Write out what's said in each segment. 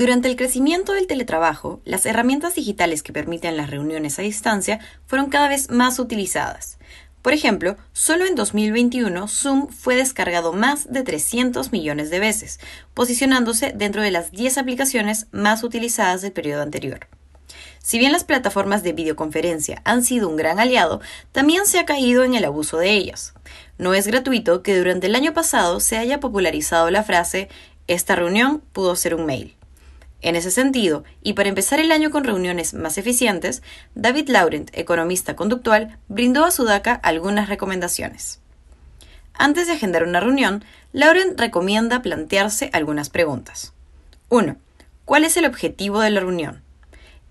Durante el crecimiento del teletrabajo, las herramientas digitales que permiten las reuniones a distancia fueron cada vez más utilizadas. Por ejemplo, solo en 2021 Zoom fue descargado más de 300 millones de veces, posicionándose dentro de las 10 aplicaciones más utilizadas del periodo anterior. Si bien las plataformas de videoconferencia han sido un gran aliado, también se ha caído en el abuso de ellas. No es gratuito que durante el año pasado se haya popularizado la frase esta reunión pudo ser un mail. En ese sentido, y para empezar el año con reuniones más eficientes, David Laurent, economista conductual, brindó a Sudaka algunas recomendaciones. Antes de agendar una reunión, Laurent recomienda plantearse algunas preguntas. 1. ¿Cuál es el objetivo de la reunión?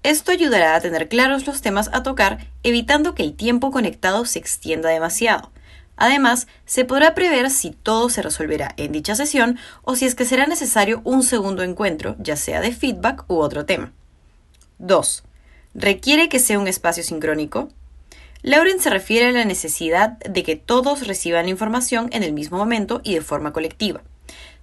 Esto ayudará a tener claros los temas a tocar, evitando que el tiempo conectado se extienda demasiado. Además, se podrá prever si todo se resolverá en dicha sesión o si es que será necesario un segundo encuentro, ya sea de feedback u otro tema. 2. ¿Requiere que sea un espacio sincrónico? Lauren se refiere a la necesidad de que todos reciban la información en el mismo momento y de forma colectiva.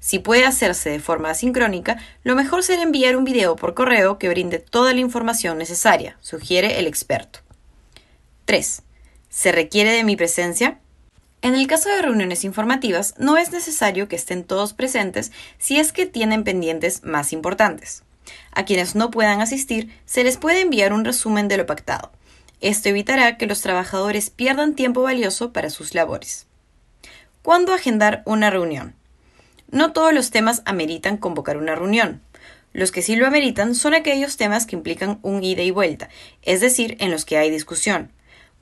Si puede hacerse de forma asincrónica, lo mejor será enviar un video por correo que brinde toda la información necesaria, sugiere el experto. 3. ¿Se requiere de mi presencia? En el caso de reuniones informativas, no es necesario que estén todos presentes si es que tienen pendientes más importantes. A quienes no puedan asistir, se les puede enviar un resumen de lo pactado. Esto evitará que los trabajadores pierdan tiempo valioso para sus labores. ¿Cuándo agendar una reunión? No todos los temas ameritan convocar una reunión. Los que sí lo ameritan son aquellos temas que implican un ida y vuelta, es decir, en los que hay discusión.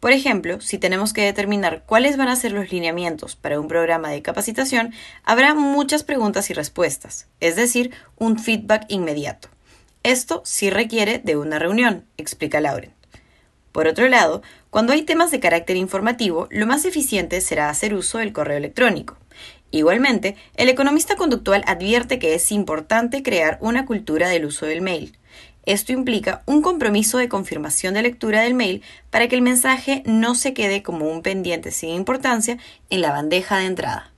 Por ejemplo, si tenemos que determinar cuáles van a ser los lineamientos para un programa de capacitación, habrá muchas preguntas y respuestas, es decir, un feedback inmediato. Esto sí requiere de una reunión, explica Lauren. Por otro lado, cuando hay temas de carácter informativo, lo más eficiente será hacer uso del correo electrónico. Igualmente, el economista conductual advierte que es importante crear una cultura del uso del mail. Esto implica un compromiso de confirmación de lectura del mail para que el mensaje no se quede como un pendiente sin importancia en la bandeja de entrada.